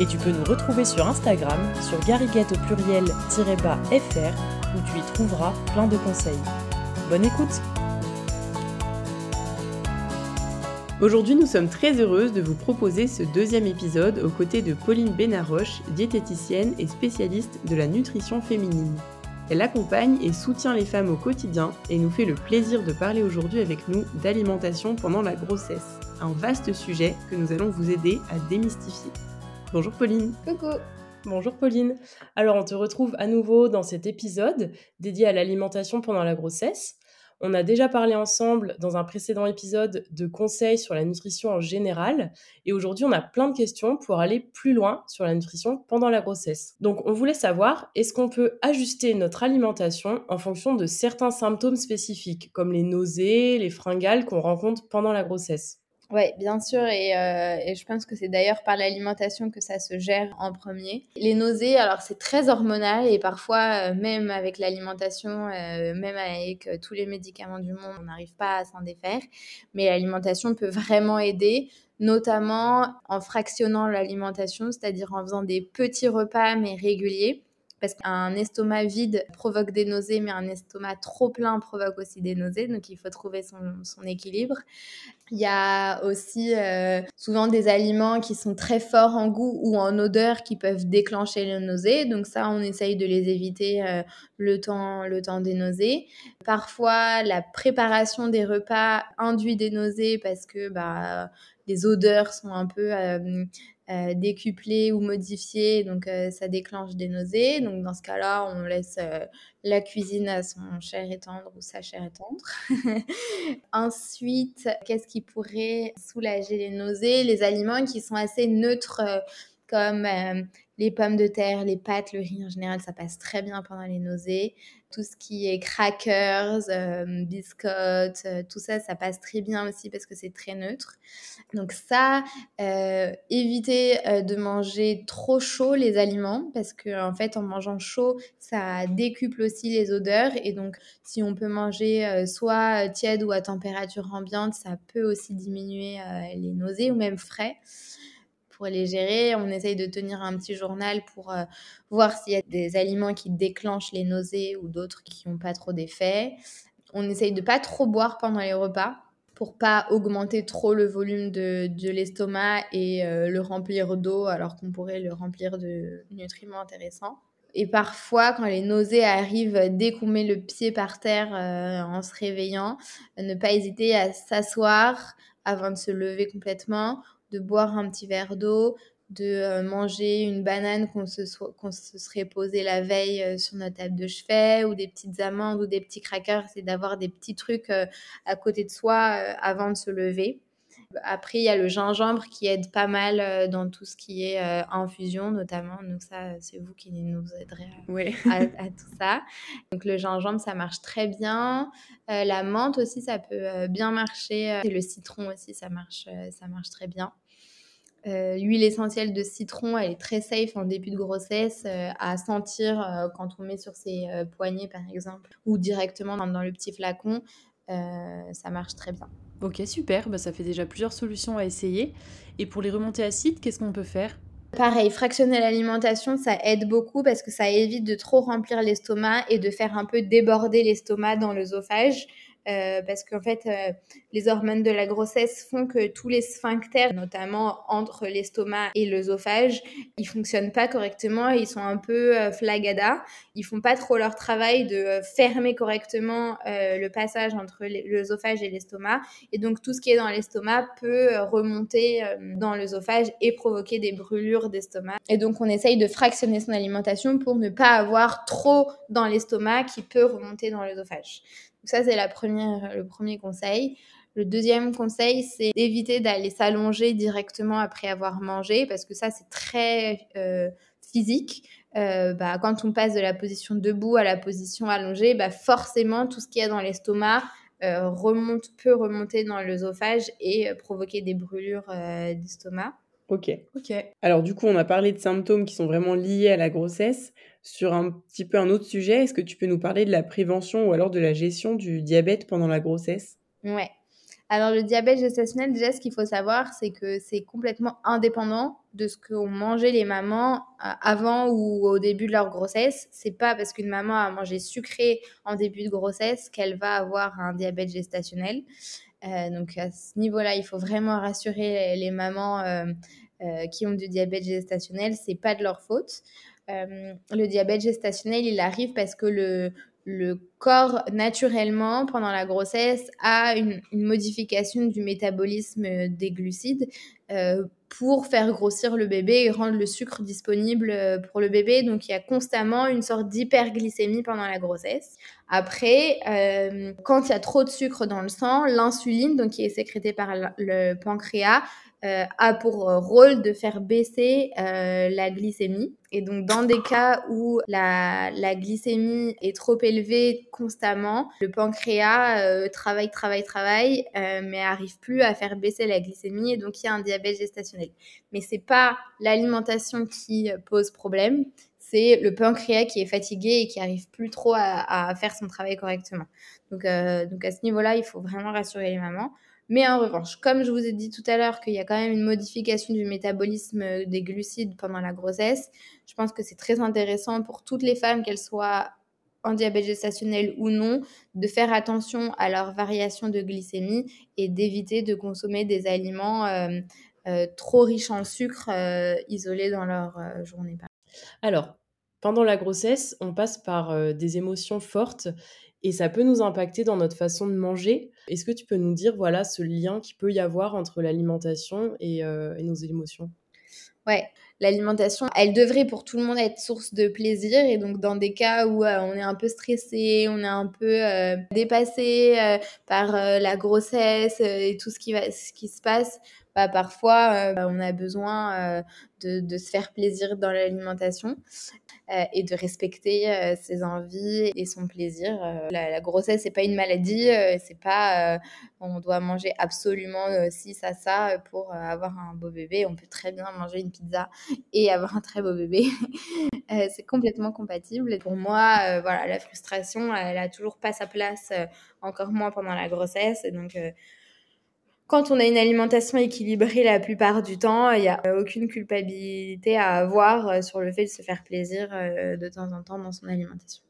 Et tu peux nous retrouver sur Instagram, sur gariguette au pluriel-fr, où tu y trouveras plein de conseils. Bonne écoute Aujourd'hui, nous sommes très heureuses de vous proposer ce deuxième épisode aux côtés de Pauline Benaroche, diététicienne et spécialiste de la nutrition féminine. Elle accompagne et soutient les femmes au quotidien et nous fait le plaisir de parler aujourd'hui avec nous d'alimentation pendant la grossesse, un vaste sujet que nous allons vous aider à démystifier. Bonjour Pauline. Coucou. Bonjour Pauline. Alors on te retrouve à nouveau dans cet épisode dédié à l'alimentation pendant la grossesse. On a déjà parlé ensemble dans un précédent épisode de conseils sur la nutrition en général et aujourd'hui on a plein de questions pour aller plus loin sur la nutrition pendant la grossesse. Donc on voulait savoir est-ce qu'on peut ajuster notre alimentation en fonction de certains symptômes spécifiques comme les nausées, les fringales qu'on rencontre pendant la grossesse? Oui, bien sûr, et, euh, et, je pense que c'est d'ailleurs par l'alimentation que ça se gère en premier. Les nausées, alors c'est très hormonal et parfois, euh, même avec l'alimentation, euh, même avec tous les médicaments du monde, on n'arrive pas à s'en défaire. Mais l'alimentation peut vraiment aider, notamment en fractionnant l'alimentation, c'est-à-dire en faisant des petits repas mais réguliers parce qu'un estomac vide provoque des nausées, mais un estomac trop plein provoque aussi des nausées. Donc il faut trouver son, équilibre. Il y a aussi euh, souvent des aliments qui sont très forts en goût ou en odeur qui peuvent déclencher les nausées. Donc ça, on essaye de les éviter euh, le, temps, le temps des nausées. Parfois, la préparation des repas induit des nausées parce que bah, les odeurs sont un peu euh, euh, décuplé ou modifié, donc euh, ça déclenche des nausées. Donc dans ce cas-là, on laisse euh, la cuisine à son cher et tendre ou sa chair et tendre. Ensuite, qu'est-ce qui pourrait soulager les nausées? Les aliments qui sont assez neutres comme les pommes de terre, les pâtes, le riz en général, ça passe très bien pendant les nausées. Tout ce qui est crackers, euh, biscottes, euh, tout ça, ça passe très bien aussi parce que c'est très neutre. Donc ça, euh, éviter de manger trop chaud les aliments parce que en fait, en mangeant chaud, ça décuple aussi les odeurs et donc si on peut manger soit tiède ou à température ambiante, ça peut aussi diminuer les nausées ou même frais les gérer. On essaye de tenir un petit journal pour euh, voir s'il y a des aliments qui déclenchent les nausées ou d'autres qui n'ont pas trop d'effet. On essaye de pas trop boire pendant les repas pour pas augmenter trop le volume de, l'estomac et euh, le remplir d'eau alors qu'on pourrait le remplir de nutriments intéressants. Et parfois, quand les nausées arrivent dès qu'on met le pied par terre euh, en se réveillant, ne pas hésiter à s'asseoir avant de se lever complètement de boire un petit verre d'eau, de euh, manger une banane qu'on se, se, serait posé la veille euh, sur notre table de chevet, ou des petites amandes ou des petits crackers, c'est d'avoir des petits trucs euh, à côté de soi avant de se lever. Après, il y a le gingembre qui aide pas mal dans tout ce qui est infusion, notamment. Donc ça, c'est vous qui nous aiderez à, tout ça. Donc le gingembre, ça marche très bien. la menthe aussi, ça peut bien marcher. Et le citron aussi, ça marche, ça marche très bien. Euh, l'huile essentielle de citron, elle est très safe en début de grossesse euh, à sentir euh, quand on met sur ses poignets par exemple ou directement dans, le petit flacon. ça marche très bien. Ok, super, bah, ça fait déjà plusieurs solutions à essayer. Et pour les remontées acides, qu'est-ce qu'on peut faire? Pareil, fractionner l'alimentation, ça aide beaucoup parce que ça évite de trop remplir l'estomac et de faire un peu déborder l'estomac dans l'œsophage. Euh, parce qu'en fait, euh, les hormones de la grossesse font que tous les sphincters, notamment entre l'estomac et l'œsophage, ils fonctionnent pas correctement ils sont un peu euh, flagada. Ils font pas trop leur travail de fermer correctement le passage entre l'œsophage et l'estomac. Et donc, tout ce qui est dans l'estomac peut remonter dans l'œsophage et provoquer des brûlures d'estomac. Et donc, on essaye de fractionner son alimentation pour ne pas avoir trop dans l'estomac qui peut remonter dans l'œsophage ça, c'est la première, le premier conseil. Le deuxième conseil, c'est d'éviter d'aller s'allonger directement après avoir mangé, parce que ça, c'est très euh, physique. bah, quand on passe de la position debout à la position allongée, bah, forcément, tout ce qu'il y a dans l'estomac remonte, peut remonter dans l'œsophage et provoquer des brûlures d'estomac. Ok. Ok. Alors du coup, on a parlé de symptômes qui sont vraiment liés à la grossesse. Sur un petit peu un autre sujet, est-ce que tu peux nous parler de la prévention ou alors de la gestion du diabète pendant la grossesse? Ouais. Alors le diabète gestationnel, déjà, ce qu'il faut savoir, c'est que c'est complètement indépendant de ce qu'ont mangé les mamans euh, avant ou au début de leur grossesse. C'est pas parce qu'une maman a mangé sucré en début de grossesse qu'elle va avoir un diabète gestationnel. Euh, donc à ce niveau-là, il faut vraiment rassurer les, mamans euh, qui ont du diabète gestationnel. C'est pas de leur faute. Le diabète gestationnel, il arrive parce que le, le corps, naturellement, pendant la grossesse, a une, modification du métabolisme des glucides euh, pour faire grossir le bébé et rendre le sucre disponible euh, pour le bébé. Donc, il y a constamment une sorte d'hyperglycémie pendant la grossesse. Après, euh, quand il y a trop de sucre dans le sang, l'insuline, donc qui est sécrétée par le pancréas, euh, a pour euh, rôle de faire baisser euh, la glycémie. Et donc, dans des cas où la, la glycémie est trop élevée constamment, le pancréas travaille, travaille, travaille, mais arrive plus à faire baisser la glycémie et donc il y a un diabète gestationnel. Mais c'est pas l'alimentation qui pose problème, c'est le pancréas qui est fatigué et qui arrive plus trop à, à faire son travail correctement. Donc, donc à ce niveau-là, il faut vraiment rassurer les mamans. Mais en revanche, comme je vous ai dit tout à l'heure qu'il y a quand même une modification du métabolisme des glucides pendant la grossesse, je pense que c'est très intéressant pour toutes les femmes, qu'elles soient en diabète gestationnel ou non, de faire attention à leur variation de glycémie et d'éviter de consommer des aliments euh, euh, trop riches en sucre euh, isolés dans leur journée. Alors, pendant la grossesse, on passe par des émotions fortes et ça peut nous impacter dans notre façon de manger. Est-ce que tu peux nous dire voilà ce lien qui peut y avoir entre l'alimentation et, euh, nos émotions? Ouais, l'alimentation, elle devrait pour tout le monde être source de plaisir. Et donc, dans des cas où euh, on est un peu stressé, on est un peu euh, dépassé par la grossesse et tout ce qui, se passe, bah, parfois, on a besoin de, se faire plaisir dans l'alimentation. Euh, et de respecter euh, ses envies et son plaisir. Euh, la, grossesse, c'est pas une maladie, c'est pas on doit manger absolument ci, ça, ça pour avoir un beau bébé. On peut très bien manger une pizza et avoir un très beau bébé. c'est complètement compatible. Pour moi, voilà, la frustration, elle a toujours pas sa place, encore moins pendant la grossesse. Donc, quand on a une alimentation équilibrée la plupart du temps, il n'y a aucune culpabilité à avoir euh, sur le fait de se faire plaisir euh, de temps en temps dans son alimentation.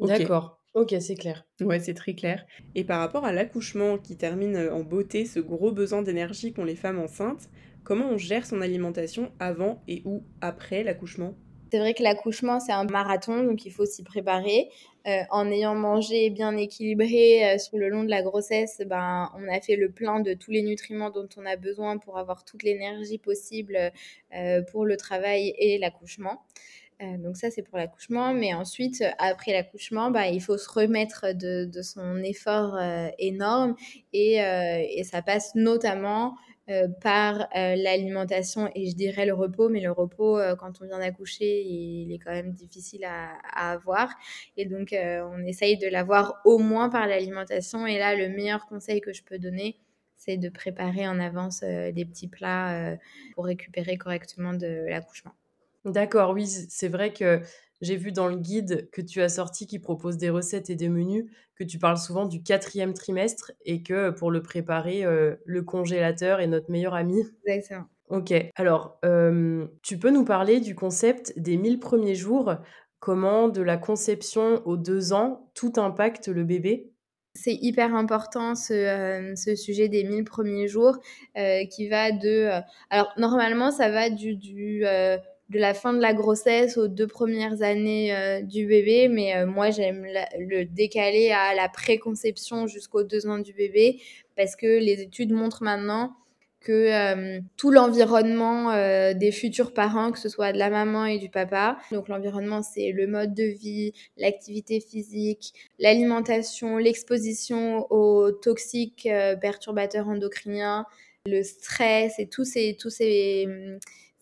D'accord. Ok, c'est clair. Ouais, c'est très clair. Et par rapport à l'accouchement qui termine euh, en beauté ce gros besoin d'énergie qu'ont les femmes enceintes, comment on gère son alimentation avant et ou après l'accouchement? C'est vrai que l'accouchement, c'est un marathon, donc il faut s'y préparer. Euh, en ayant mangé bien équilibré euh, sur le long de la grossesse, ben, on a fait le plein de tous les nutriments dont on a besoin pour avoir toute l'énergie possible euh, pour le travail et l'accouchement. donc ça, c'est pour l'accouchement. Mais ensuite, après l'accouchement, ben, il faut se remettre de, son effort énorme et, et, ça passe notamment euh, par euh, l'alimentation et je dirais le repos, mais le repos, euh, quand on vient d'accoucher, il est quand même difficile à, à avoir. Et donc, on essaye de l'avoir au moins par l'alimentation. Et là, le meilleur conseil que je peux donner, c'est de préparer en avance des petits plats pour récupérer correctement de l'accouchement. D'accord, oui, c'est vrai que j'ai vu dans le guide que tu as sorti qui propose des recettes et des menus que tu parles souvent du quatrième trimestre et que pour le préparer, euh, le congélateur est notre meilleur ami. Exactement. Ok, alors euh, tu peux nous parler du concept des 1000 premiers jours, comment de la conception aux deux ans, tout impacte le bébé? C'est hyper important ce, euh, ce, sujet des 1000 premiers jours qui va de... alors normalement ça va du, du de la fin de la grossesse aux deux premières années euh, du bébé, mais euh, moi j'aime le décaler à la préconception jusqu'aux deux ans du bébé parce que les études montrent maintenant que euh, tout l'environnement des futurs parents, que ce soit de la maman et du papa, donc l'environnement c'est le mode de vie, l'activité physique, l'alimentation, l'exposition aux toxiques perturbateurs endocriniens, le stress et tous ces, tous ces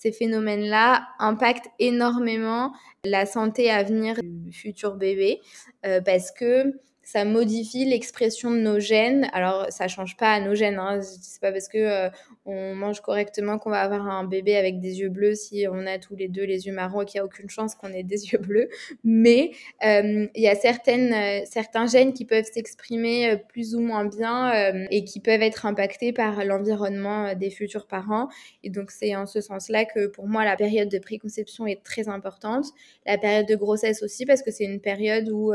ces phénomènes-là impactent énormément la santé à venir du futur bébé euh, parce que ça modifie l'expression de nos gènes. Alors, ça change pas à nos gènes. Hein. C'est pas parce que euh, on mange correctement qu'on va avoir un bébé avec des yeux bleus si on a tous les deux les yeux marrons et qu'il n'y a aucune chance qu'on ait des yeux bleus. Mais euh, il y a certaines, euh, certains gènes qui peuvent s'exprimer plus ou moins bien et qui peuvent être impactés par l'environnement des futurs parents. Et donc, c'est en ce sens-là que pour moi, la période de préconception est très importante. La période de grossesse aussi, parce que c'est une période où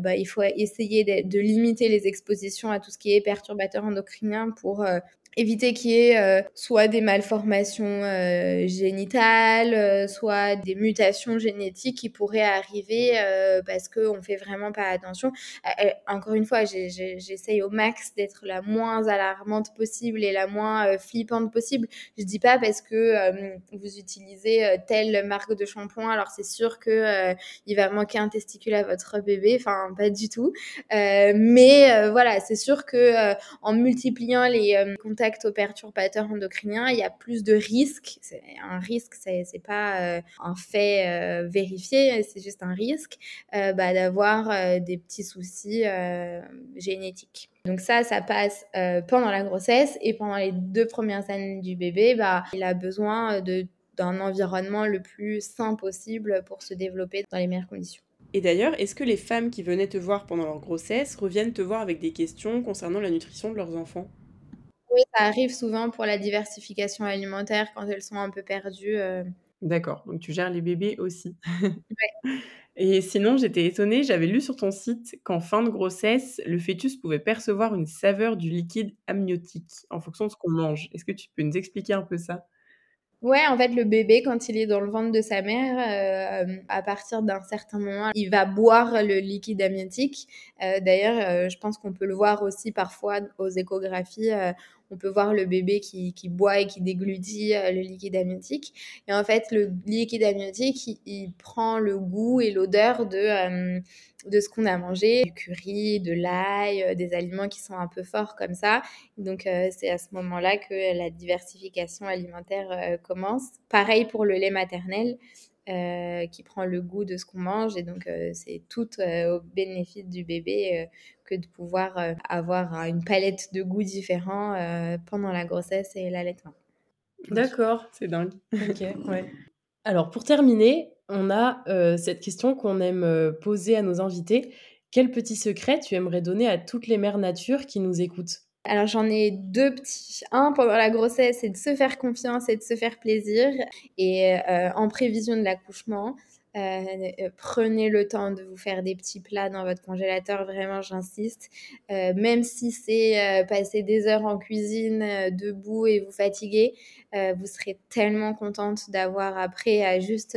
bah, il faut essayer de, limiter les expositions à tout ce qui est perturbateur endocrinien pour euh, éviter qu'il y ait euh, soit des malformations euh, génitales, euh, soit des mutations génétiques qui pourraient arriver parce qu'on ne fait vraiment pas attention. encore une fois, j'essaye au max d'être la moins alarmante possible et la moins flippante possible. Je dis pas parce que vous utilisez telle marque de shampoing, alors c'est sûr que il va manquer un testicule à votre bébé. Enfin, pas du tout. mais voilà, c'est sûr que en multipliant les contacts aux perturbateurs endocriniens, il y a plus de risques. Un risque, c'est n'est pas euh, un fait euh, vérifié, c'est juste un risque euh, bah, d'avoir des petits soucis génétiques. Donc ça, ça passe pendant la grossesse et pendant les deux premières années du bébé, bah, il a besoin d'un environnement le plus sain possible pour se développer dans les meilleures conditions. Et d'ailleurs, est-ce que les femmes qui venaient te voir pendant leur grossesse reviennent te voir avec des questions concernant la nutrition de leurs enfants? Oui, ça arrive souvent pour la diversification alimentaire quand elles sont un peu perdues. Euh. D'accord, donc tu gères les bébés aussi. Et sinon, j'étais étonnée, j'avais lu sur ton site qu'en fin de grossesse, le fœtus pouvait percevoir une saveur du liquide amniotique en fonction de ce qu'on mange. Est-ce que tu peux nous expliquer un peu ça? Ouais, en fait, le bébé, quand il est dans le ventre de sa mère, euh, à partir d'un certain moment, il va boire le liquide amniotique. Euh, d'ailleurs, je pense qu'on peut le voir aussi parfois aux échographies on peut voir le bébé qui, boit et qui déglutit euh, le liquide amniotique. Et en fait, le liquide amniotique, il, prend le goût et l'odeur de, euh, de ce qu'on a mangé, du curry, de l'ail, euh, des aliments qui sont un peu forts comme ça. Donc, c'est à ce moment-là que la diversification alimentaire commence. Pareil pour le lait maternel. Qui prend le goût de ce qu'on mange. Et donc, c'est tout au bénéfice du bébé que de pouvoir avoir une palette de goûts différents pendant la grossesse et l'allaitement. D'accord. C'est dingue. Ok, ouais. Alors, pour terminer, on a cette question qu'on aime poser à nos invités. Quel petit secret tu aimerais donner à toutes les mères nature qui nous écoutent? Alors j'en ai deux petits. Un pendant la grossesse, c'est de se faire confiance et de se faire plaisir. Et euh, en prévision de l'accouchement, euh, euh, prenez le temps de vous faire des petits plats dans votre congélateur, vraiment j'insiste. Euh, même si c'est passer des heures en cuisine debout et vous fatiguer, vous serez tellement contente d'avoir après à juste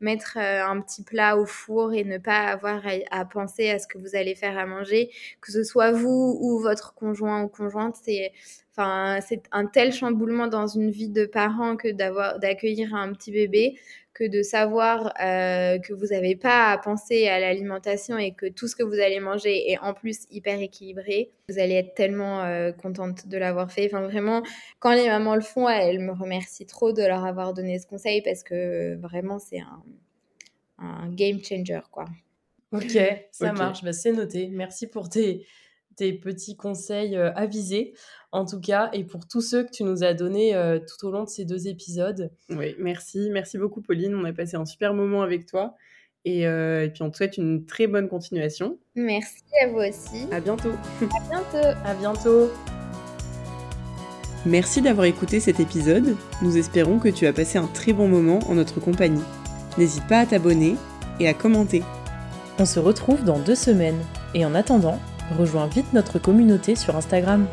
mettre un petit plat au four et ne pas avoir à, penser à ce que vous allez faire à manger, que ce soit vous ou votre conjoint ou conjointe, c'est Enfin, c'est un tel chamboulement dans une vie de parent que d'avoir d'accueillir un petit bébé que de savoir euh, que vous n'avez pas à penser à l'alimentation et que tout ce que vous allez manger est en plus hyper équilibré, vous allez être tellement euh, contente de l'avoir fait. Enfin, vraiment, quand les mamans le font, elles me remercient trop de leur avoir donné ce conseil parce que vraiment, c'est un, un game changer, quoi. Ok, ça marche, bah, c'est noté. Merci pour tes, tes petits conseils euh, avisés, en tout cas, et pour tous ceux que tu nous as donnés euh, tout au long de ces deux épisodes. Oui, merci. Merci beaucoup, Pauline. On a passé un super moment avec toi. Et, euh, puis, on te souhaite une très bonne continuation. Merci à vous aussi. À bientôt. À bientôt. à bientôt. Merci d'avoir écouté cet épisode. Nous espérons que tu as passé un très bon moment en notre compagnie. N'hésite pas à t'abonner et à commenter. On se retrouve dans deux semaines. Et en attendant, rejoins vite notre communauté sur Instagram.